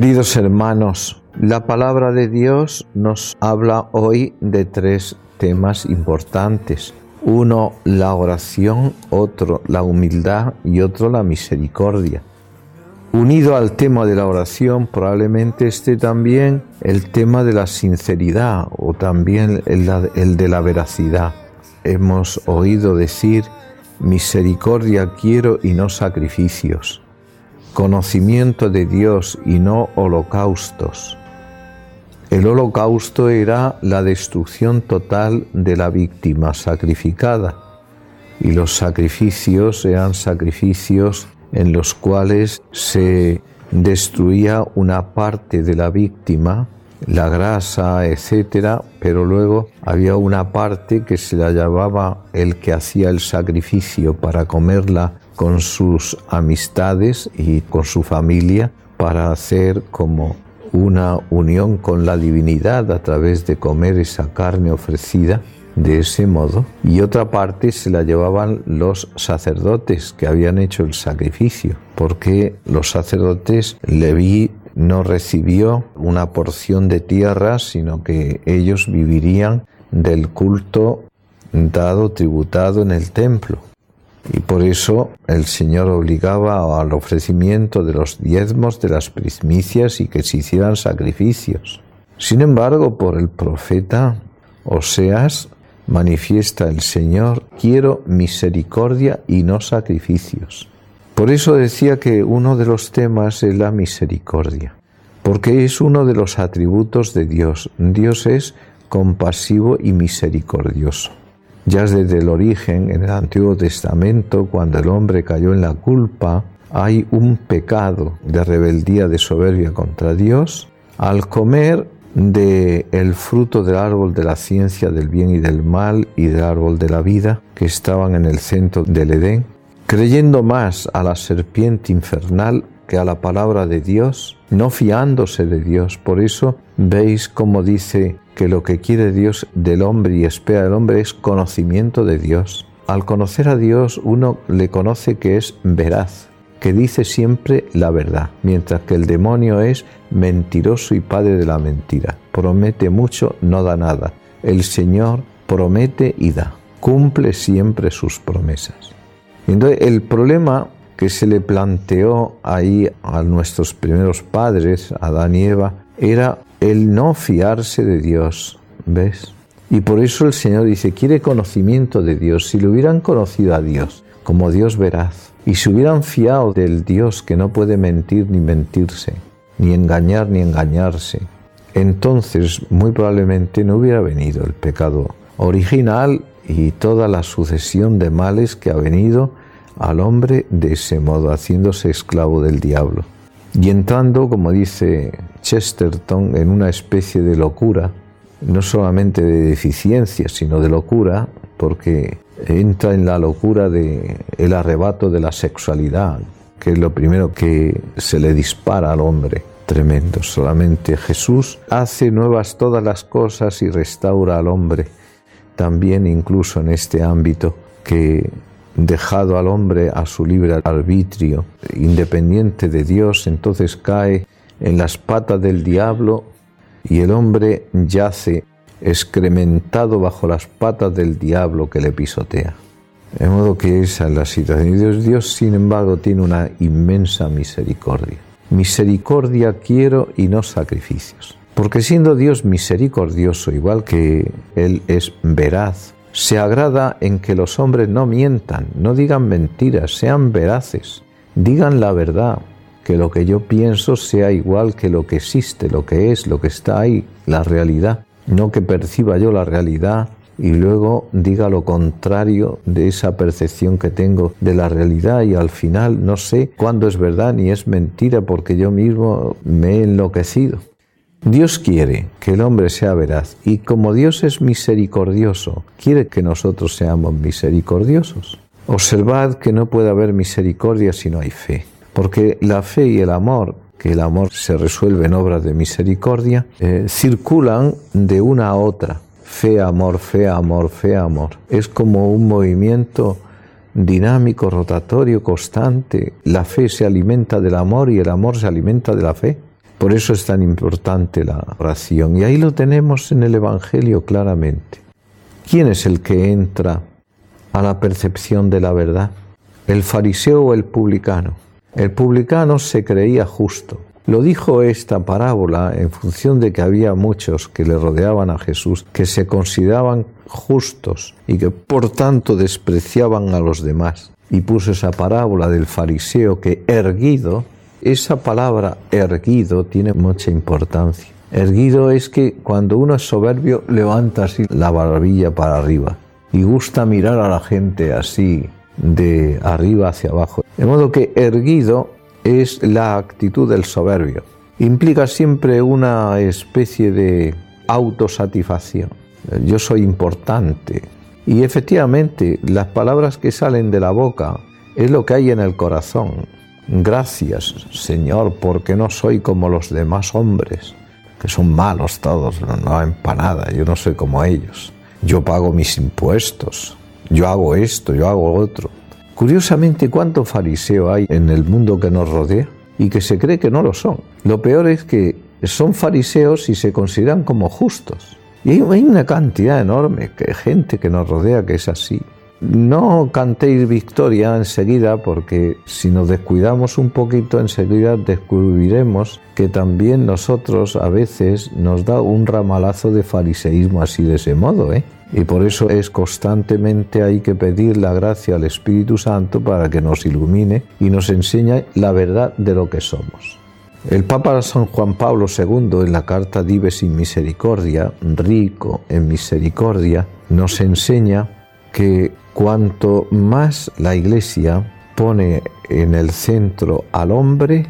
Queridos hermanos, la palabra de Dios nos habla hoy de tres temas importantes. Uno, la oración, otro, la humildad y otro, la misericordia. Unido al tema de la oración, probablemente esté también el tema de la sinceridad o también el, de la veracidad. Hemos oído decir, misericordia quiero y no sacrificios, conocimiento de Dios y no holocaustos. El holocausto era la destrucción total de la víctima sacrificada y los sacrificios eran sacrificios en los cuales se destruía una parte de la víctima, la grasa, etcétera, pero luego había una parte que se la llamaba el que hacía el sacrificio para comerla con sus amistades y con su familia para hacer como una unión con la divinidad a través de comer esa carne ofrecida de ese modo y otra parte se la llevaban los sacerdotes que habían hecho el sacrificio, porque los sacerdotes Leví no recibió una porción de tierra, sino que ellos vivirían del culto dado, tributado en el templo. Y por eso el Señor obligaba al ofrecimiento de los diezmos, de las primicias y que se hicieran sacrificios. Sin embargo, por el profeta Oseas manifiesta el Señor, quiero misericordia y no sacrificios. Por eso decía que uno de los temas es la misericordia, porque es uno de los atributos de Dios. Dios es compasivo y misericordioso. Ya desde el origen, en el Antiguo Testamento, cuando el hombre cayó en la culpa, hay un pecado de rebeldía, de soberbia contra Dios. Al comer de el fruto del árbol de la ciencia del bien y del mal y del árbol de la vida que estaban en el centro del Edén, creyendo más a la serpiente infernal que a la palabra de Dios, no fiándose de Dios. Por eso veis como dice que lo que quiere Dios del hombre y espera del hombre es conocimiento de Dios. Al conocer a Dios uno le conoce que es veraz, que dice siempre la verdad, mientras que el demonio es mentiroso y padre de la mentira. Promete mucho, no da nada. El Señor promete y da. Cumple siempre sus promesas. Entonces, el problema que se le planteó ahí a nuestros primeros padres, Adán y Eva, era el no fiarse de Dios. ¿Ves? Y por eso el Señor dice, quiere conocimiento de Dios. Si le hubieran conocido a Dios como Dios veraz, y se hubieran fiado del Dios que no puede mentir ni mentirse, ni engañar ni engañarse, entonces muy probablemente no hubiera venido el pecado original y toda la sucesión de males que ha venido al hombre de ese modo, haciéndose esclavo del diablo. Y entrando, como dice Chesterton, en una especie de locura, no solamente de deficiencia, sino de locura, porque entra en la locura de el arrebato de la sexualidad, que es lo primero que se le dispara al hombre. Tremendo. Solamente Jesús hace nuevas todas las cosas y restaura al hombre. También incluso en este ámbito que dejado al hombre a su libre arbitrio, independiente de Dios, entonces cae en las patas del diablo y el hombre yace excrementado bajo las patas del diablo que le pisotea. De modo que esa es la situación. Dios, Dios, sin embargo, tiene una inmensa misericordia. Misericordia quiero y no sacrificios. Porque siendo Dios misericordioso, igual que Él es veraz, se agrada en que los hombres no mientan, no digan mentiras, sean veraces, digan la verdad, que lo que yo pienso sea igual que lo que existe, lo que es, lo que está ahí, la realidad no que perciba yo la realidad y luego diga lo contrario de esa percepción que tengo de la realidad y al final no sé cuándo es verdad ni es mentira porque yo mismo me he enloquecido. Dios quiere que el hombre sea veraz y como Dios es misericordioso, quiere que nosotros seamos misericordiosos. Observad que no puede haber misericordia si no hay fe, porque la fe y el amor que el amor se resuelve en obras de misericordia, eh, circulan de una a otra. Fe, amor, fe, amor, fe, amor. Es como un movimiento dinámico, rotatorio, constante. La fe se alimenta del amor y el amor se alimenta de la fe. Por eso es tan importante la oración. Y ahí lo tenemos en el Evangelio claramente. ¿Quién es el que entra a la percepción de la verdad? ¿El fariseo o el publicano? El publicano se creía justo. Lo dijo esta parábola en función de que había muchos que le rodeaban a Jesús que se consideraban justos y que por tanto despreciaban a los demás. Y puso esa parábola del fariseo que erguido esa palabra erguido tiene mucha importancia. Erguido es que cuando uno es soberbio levanta así la barbilla para arriba y gusta mirar a la gente así de arriba hacia abajo. De modo que erguido es la actitud del soberbio. Implica siempre una especie de autosatisfacción. Yo soy importante. Y efectivamente las palabras que salen de la boca es lo que hay en el corazón. Gracias, Señor, porque no soy como los demás hombres, que son malos todos, no, no empanada, yo no soy como ellos. Yo pago mis impuestos, yo hago esto, yo hago otro. Curiosamente, ¿cuánto fariseo hay en el mundo que nos rodea y que se cree que no lo son? Lo peor es que son fariseos y se consideran como justos. Y hay una cantidad enorme de gente que nos rodea que es así. No cantéis victoria enseguida porque si nos descuidamos un poquito enseguida descubriremos que también nosotros a veces nos da un ramalazo de fariseísmo así de ese modo, ¿eh? Y por eso es constantemente hay que pedir la gracia al Espíritu Santo para que nos ilumine y nos enseñe la verdad de lo que somos. El Papa San Juan Pablo II en la carta Dives sin Misericordia, rico en misericordia, nos enseña que cuanto más la Iglesia pone en el centro al hombre,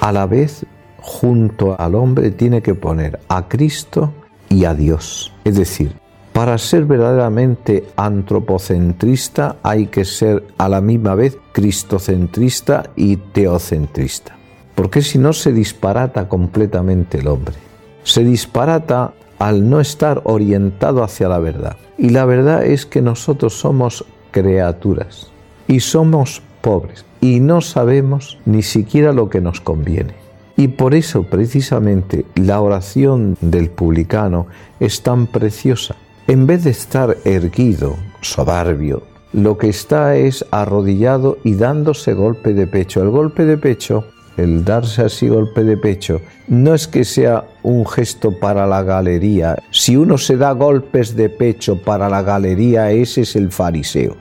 a la vez junto al hombre tiene que poner a Cristo y a Dios. Es decir, para ser verdaderamente antropocentrista hay que ser a la misma vez cristocentrista y teocentrista. Porque si no se disparata completamente el hombre. Se disparata al no estar orientado hacia la verdad. Y la verdad es que nosotros somos criaturas y somos pobres y no sabemos ni siquiera lo que nos conviene. Y por eso precisamente la oración del publicano es tan preciosa. En vez de estar erguido, soberbio, lo que está es arrodillado y dándose golpe de pecho. El golpe de pecho el darse así golpe de pecho, no es que sea un gesto para la galería. Si uno se da golpes de pecho para la galería, ese es el fariseo.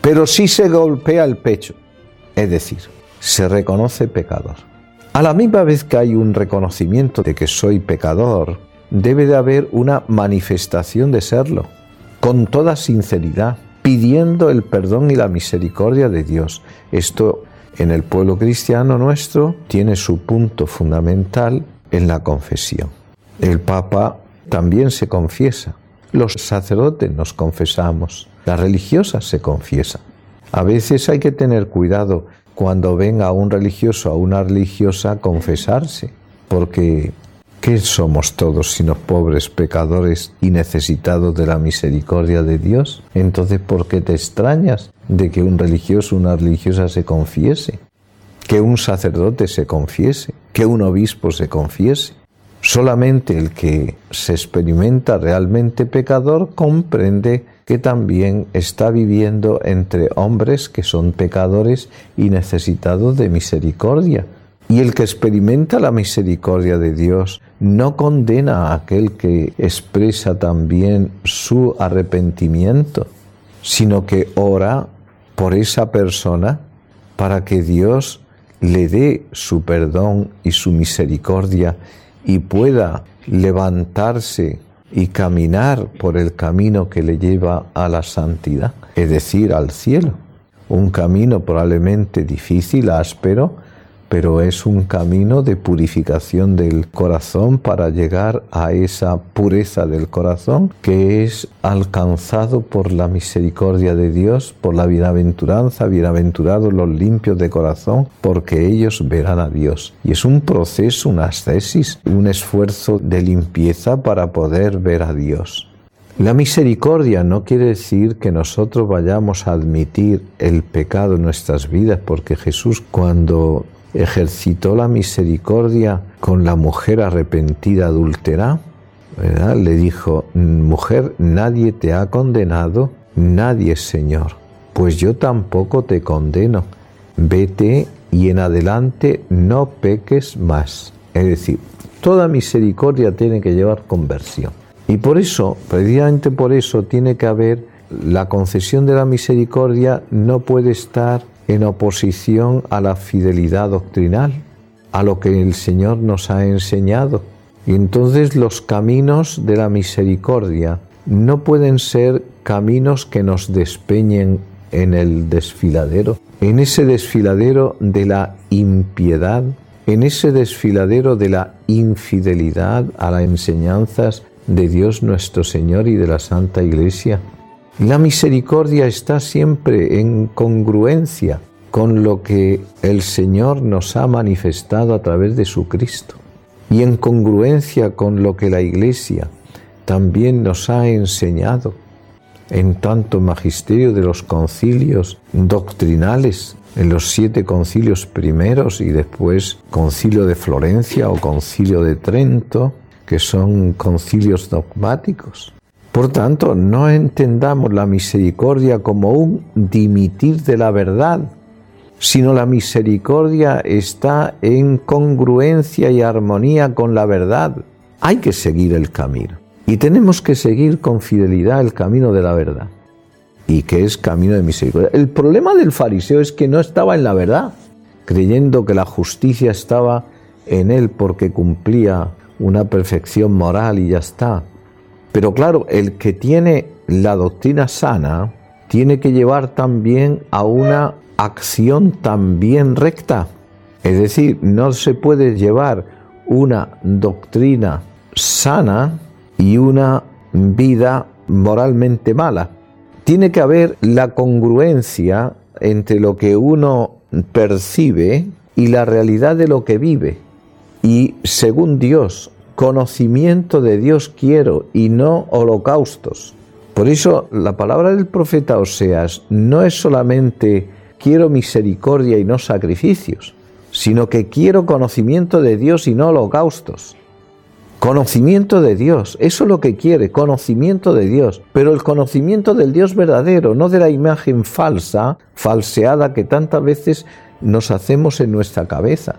Pero si se golpea el pecho, es decir, se reconoce pecador. A la misma vez que hay un reconocimiento de que soy pecador, debe de haber una manifestación de serlo, con toda sinceridad, pidiendo el perdón y la misericordia de Dios. Esto en el pueblo cristiano nuestro tiene su punto fundamental en la confesión. El Papa también se confiesa. Los sacerdotes nos confesamos. Las religiosas se confiesan. A veces hay que tener cuidado cuando venga un religioso o una religiosa a confesarse, porque ¿qué somos todos sino pobres pecadores y necesitados de la misericordia de Dios? Entonces, ¿por qué te extrañas de que un religioso, una religiosa se confiese, que un sacerdote se confiese, que un obispo se confiese. Solamente el que se experimenta realmente pecador comprende que también está viviendo entre hombres que son pecadores y necesitados de misericordia. Y el que experimenta la misericordia de Dios no condena a aquel que expresa también su arrepentimiento, sino que ora por esa persona para que Dios le dé su perdón y su misericordia y pueda levantarse y caminar por el camino que le lleva a la santidad, es decir, al cielo. Un camino probablemente difícil, áspero, pero es un camino de purificación del corazón para llegar a esa pureza del corazón que es alcanzado por la misericordia de Dios, por la bienaventuranza, bienaventurados los limpios de corazón, porque ellos verán a Dios. Y es un proceso, una ascesis, un esfuerzo de limpieza para poder ver a Dios. La misericordia no quiere decir que nosotros vayamos a admitir el pecado en nuestras vidas, porque Jesús cuando ejercitó la misericordia con la mujer arrepentida adúltera? Le dijo, mujer, nadie te ha condenado, nadie, Señor. Pues yo tampoco te condeno. Vete y en adelante no peques más. Es decir, toda misericordia tiene que llevar conversión. Y por eso, precisamente por eso, tiene que haber la concesión de la misericordia no puede estar en oposición a la fidelidad doctrinal, a lo que el Señor nos ha enseñado. Y entonces los caminos de la misericordia no pueden ser caminos que nos despeñen en el desfiladero, en ese desfiladero de la impiedad, en ese desfiladero de la infidelidad a las enseñanzas de Dios nuestro Señor y de la Santa Iglesia. La misericordia está siempre en congruencia con lo que el Señor nos ha manifestado a través de su Cristo y en congruencia con lo que la Iglesia también nos ha enseñado en tanto magisterio de los concilios doctrinales, en los siete concilios primeros y después concilio de Florencia o concilio de Trento, que son concilios dogmáticos. Por tanto, no entendamos la misericordia como un dimitir de la verdad, sino la misericordia está en congruencia y armonía con la verdad. Hay que seguir el camino y tenemos que seguir con fidelidad el camino de la verdad y que es camino de misericordia. El problema del fariseo es que no estaba en la verdad, creyendo que la justicia estaba en él porque cumplía una perfección moral y ya está. Pero claro, el que tiene la doctrina sana tiene que llevar también a una acción también recta. Es decir, no se puede llevar una doctrina sana y una vida moralmente mala. Tiene que haber la congruencia entre lo que uno percibe y la realidad de lo que vive. Y según Dios, conocimiento de Dios quiero y no holocaustos. Por eso la palabra del profeta Oseas no es solamente quiero misericordia y no sacrificios, sino que quiero conocimiento de Dios y no holocaustos. Conocimiento de Dios, eso es lo que quiere, conocimiento de Dios, pero el conocimiento del Dios verdadero, no de la imagen falsa, falseada que tantas veces nos hacemos en nuestra cabeza.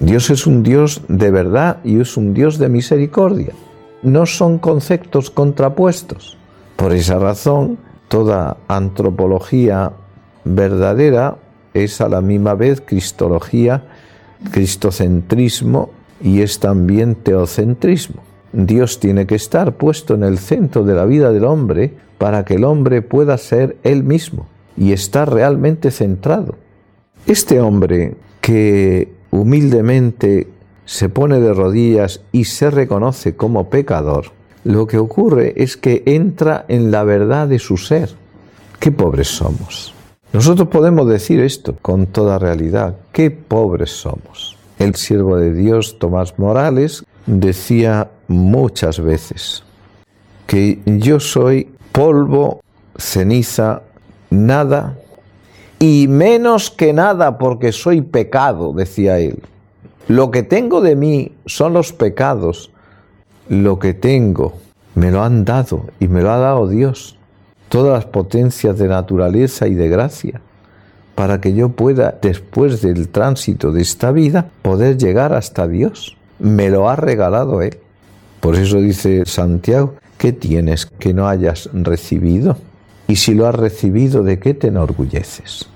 Dios es un Dios de verdad y es un Dios de misericordia. No son conceptos contrapuestos. Por esa razón, toda antropología verdadera es a la misma vez cristología, cristocentrismo y es también teocentrismo. Dios tiene que estar puesto en el centro de la vida del hombre para que el hombre pueda ser él mismo y estar realmente centrado. Este hombre que humildemente se pone de rodillas y se reconoce como pecador, lo que ocurre es que entra en la verdad de su ser. Qué pobres somos. Nosotros podemos decir esto con toda realidad. Qué pobres somos. El siervo de Dios, Tomás Morales, decía muchas veces que yo soy polvo, ceniza, nada y menos que nada porque soy pecado, decía él. Lo que tengo de mí son los pecados. Lo que tengo me lo han dado y me lo ha dado Dios. Todas las potencias de naturaleza y de gracia para que yo pueda, después del tránsito de esta vida, poder llegar hasta Dios. Me lo ha regalado Él. Por eso dice Santiago, ¿qué tienes que no hayas recibido? Y si lo has recibido, ¿de qué te enorgulleces?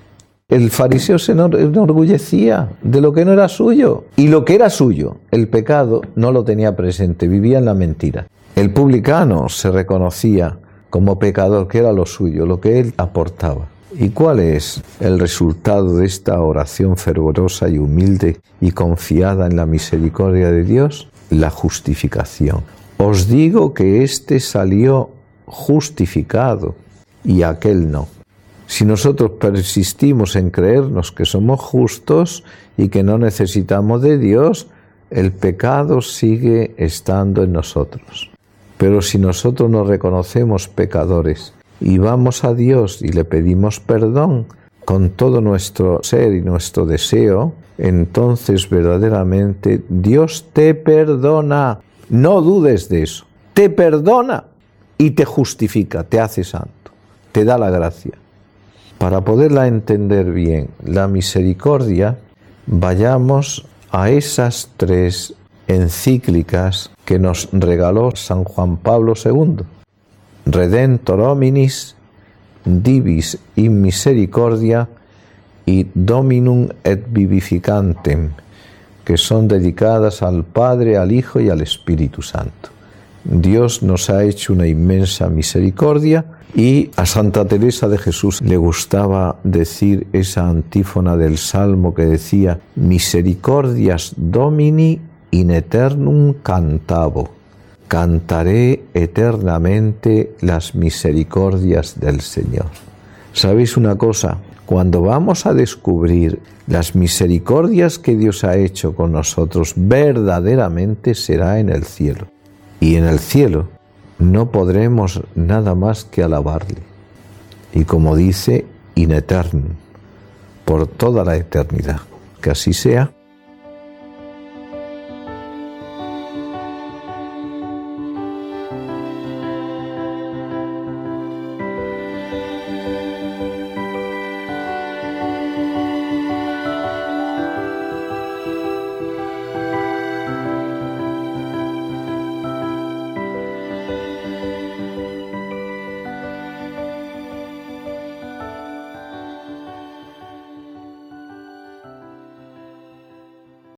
El fariseo se enorgullecía de lo que no era suyo. Y lo que era suyo, el pecado, no lo tenía presente, vivía en la mentira. El publicano se reconocía como pecador, que era lo suyo, lo que él aportaba. ¿Y cuál es el resultado de esta oración fervorosa y humilde y confiada en la misericordia de Dios? La justificación. Os digo que éste salió justificado y aquel no. Si nosotros persistimos en creernos que somos justos y que no necesitamos de Dios, el pecado sigue estando en nosotros. Pero si nosotros nos reconocemos pecadores y vamos a Dios y le pedimos perdón con todo nuestro ser y nuestro deseo, entonces verdaderamente Dios te perdona. No dudes de eso. Te perdona y te justifica, te hace santo, te da la gracia. Para poderla entender bien, la misericordia, vayamos a esas tres encíclicas que nos regaló San Juan Pablo II. Redentor hominis, divis in misericordia y dominum et vivificantem, que son dedicadas al Padre, al Hijo y al Espíritu Santo. Dios nos ha hecho una inmensa misericordia y a Santa Teresa de Jesús le gustaba decir esa antífona del Salmo que decía Misericordias Domini in eternum cantavo. Cantaré eternamente las misericordias del Señor. ¿Sabéis una cosa? Cuando vamos a descubrir las misericordias que Dios ha hecho con nosotros, verdaderamente será en el cielo. Y en el cielo no podremos nada más que alabarle. Y como dice, in eternum, por toda la eternidad. Que así sea.